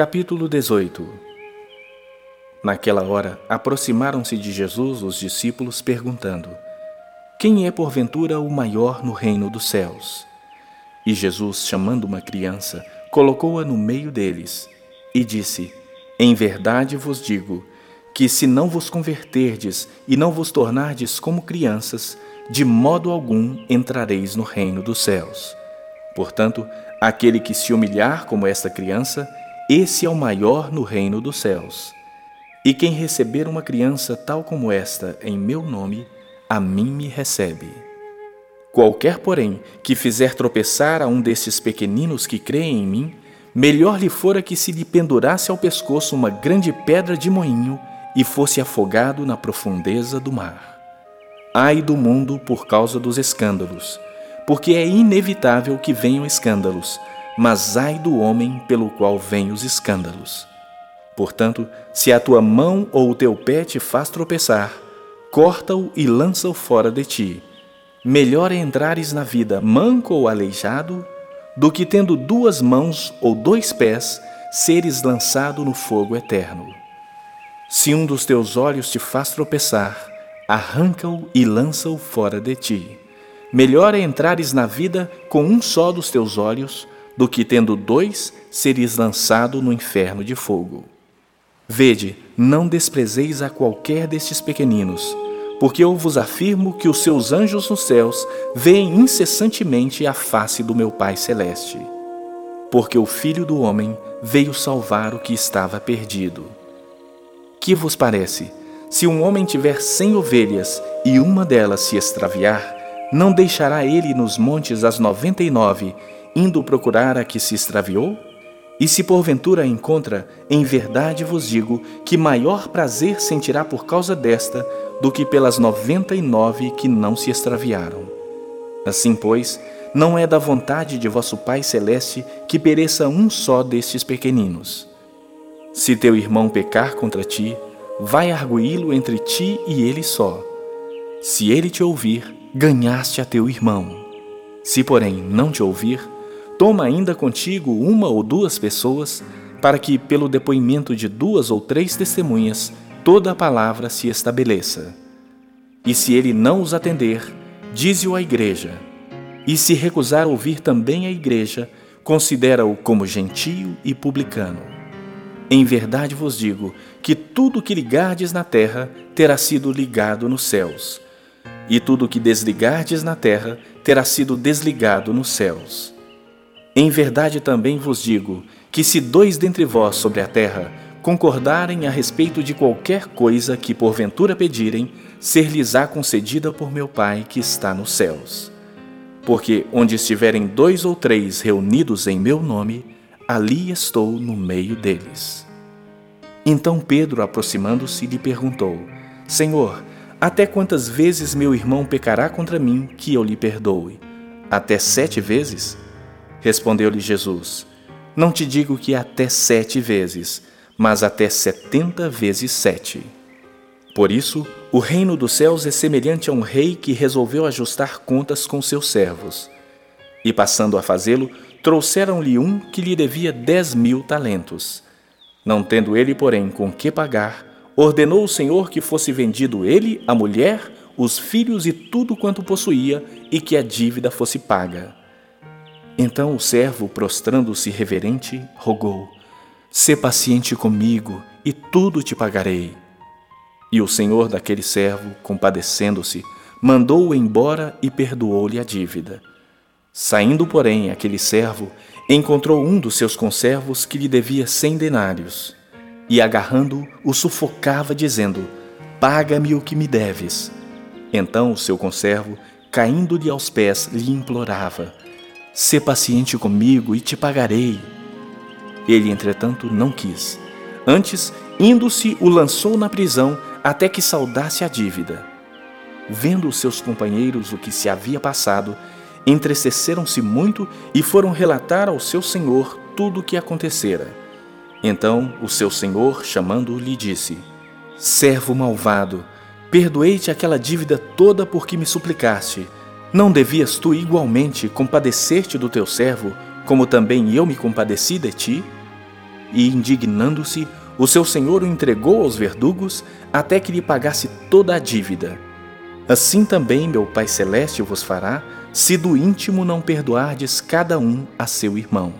Capítulo 18 Naquela hora, aproximaram-se de Jesus os discípulos, perguntando: Quem é porventura o maior no reino dos céus? E Jesus, chamando uma criança, colocou-a no meio deles e disse: Em verdade vos digo que, se não vos converterdes e não vos tornardes como crianças, de modo algum entrareis no reino dos céus. Portanto, aquele que se humilhar como esta criança, esse é o maior no reino dos céus. E quem receber uma criança tal como esta em meu nome, a mim me recebe. Qualquer, porém, que fizer tropeçar a um destes pequeninos que creem em mim, melhor lhe fora que se lhe pendurasse ao pescoço uma grande pedra de moinho e fosse afogado na profundeza do mar. Ai do mundo por causa dos escândalos, porque é inevitável que venham escândalos, mas ai do homem pelo qual vêm os escândalos. Portanto, se a tua mão ou o teu pé te faz tropeçar, corta-o e lança-o fora de ti. Melhor é entrares na vida manco ou aleijado, do que tendo duas mãos ou dois pés, seres lançado no fogo eterno. Se um dos teus olhos te faz tropeçar, arranca-o e lança-o fora de ti. Melhor é entrares na vida com um só dos teus olhos, do que tendo dois seres lançado no inferno de fogo. Vede, não desprezeis a qualquer destes pequeninos, porque eu vos afirmo que os seus anjos nos céus veem incessantemente a face do meu Pai celeste. Porque o Filho do homem veio salvar o que estava perdido. Que vos parece? Se um homem tiver cem ovelhas e uma delas se extraviar, não deixará ele nos montes as noventa e nove indo procurar a que se extraviou? E se porventura a encontra, em verdade vos digo que maior prazer sentirá por causa desta do que pelas noventa e nove que não se extraviaram. Assim, pois, não é da vontade de vosso Pai Celeste que pereça um só destes pequeninos. Se teu irmão pecar contra ti, vai arguí-lo entre ti e ele só. Se ele te ouvir, ganhaste a teu irmão. Se, porém, não te ouvir, Toma ainda contigo uma ou duas pessoas, para que, pelo depoimento de duas ou três testemunhas, toda a palavra se estabeleça. E se ele não os atender, dize-o à igreja. E se recusar ouvir também a igreja, considera-o como gentio e publicano. Em verdade vos digo que tudo que ligardes na terra terá sido ligado nos céus, e tudo que desligardes na terra terá sido desligado nos céus. Em verdade também vos digo que se dois dentre vós sobre a terra concordarem a respeito de qualquer coisa que porventura pedirem, ser-lhes-á concedida por meu Pai que está nos céus. Porque onde estiverem dois ou três reunidos em meu nome, ali estou no meio deles. Então Pedro, aproximando-se, lhe perguntou: Senhor, até quantas vezes meu irmão pecará contra mim que eu lhe perdoe? Até sete vezes? Respondeu-lhe Jesus: Não te digo que até sete vezes, mas até setenta vezes sete. Por isso, o reino dos céus é semelhante a um rei que resolveu ajustar contas com seus servos. E passando a fazê-lo, trouxeram-lhe um que lhe devia dez mil talentos. Não tendo ele, porém, com que pagar, ordenou o Senhor que fosse vendido ele, a mulher, os filhos e tudo quanto possuía, e que a dívida fosse paga. Então o servo, prostrando-se reverente, rogou: Sê paciente comigo e tudo te pagarei. E o senhor daquele servo, compadecendo-se, mandou-o embora e perdoou-lhe a dívida. Saindo, porém, aquele servo, encontrou um dos seus conservos que lhe devia cem denários, e agarrando-o, o sufocava, dizendo: Paga-me o que me deves. Então o seu conservo, caindo-lhe aos pés, lhe implorava: Sê paciente comigo e te pagarei. Ele, entretanto, não quis. Antes, indo-se, o lançou na prisão até que saudasse a dívida. Vendo os seus companheiros o que se havia passado, entristeceram-se muito e foram relatar ao seu senhor tudo o que acontecera. Então o seu senhor, chamando-o, lhe disse: Servo malvado, perdoei-te aquela dívida toda porque me suplicaste. Não devias tu igualmente compadecer-te do teu servo, como também eu me compadeci de ti? e, indignando-se, o seu senhor o entregou aos verdugos até que lhe pagasse toda a dívida. Assim também meu Pai Celeste vos fará, se do íntimo não perdoardes cada um a seu irmão.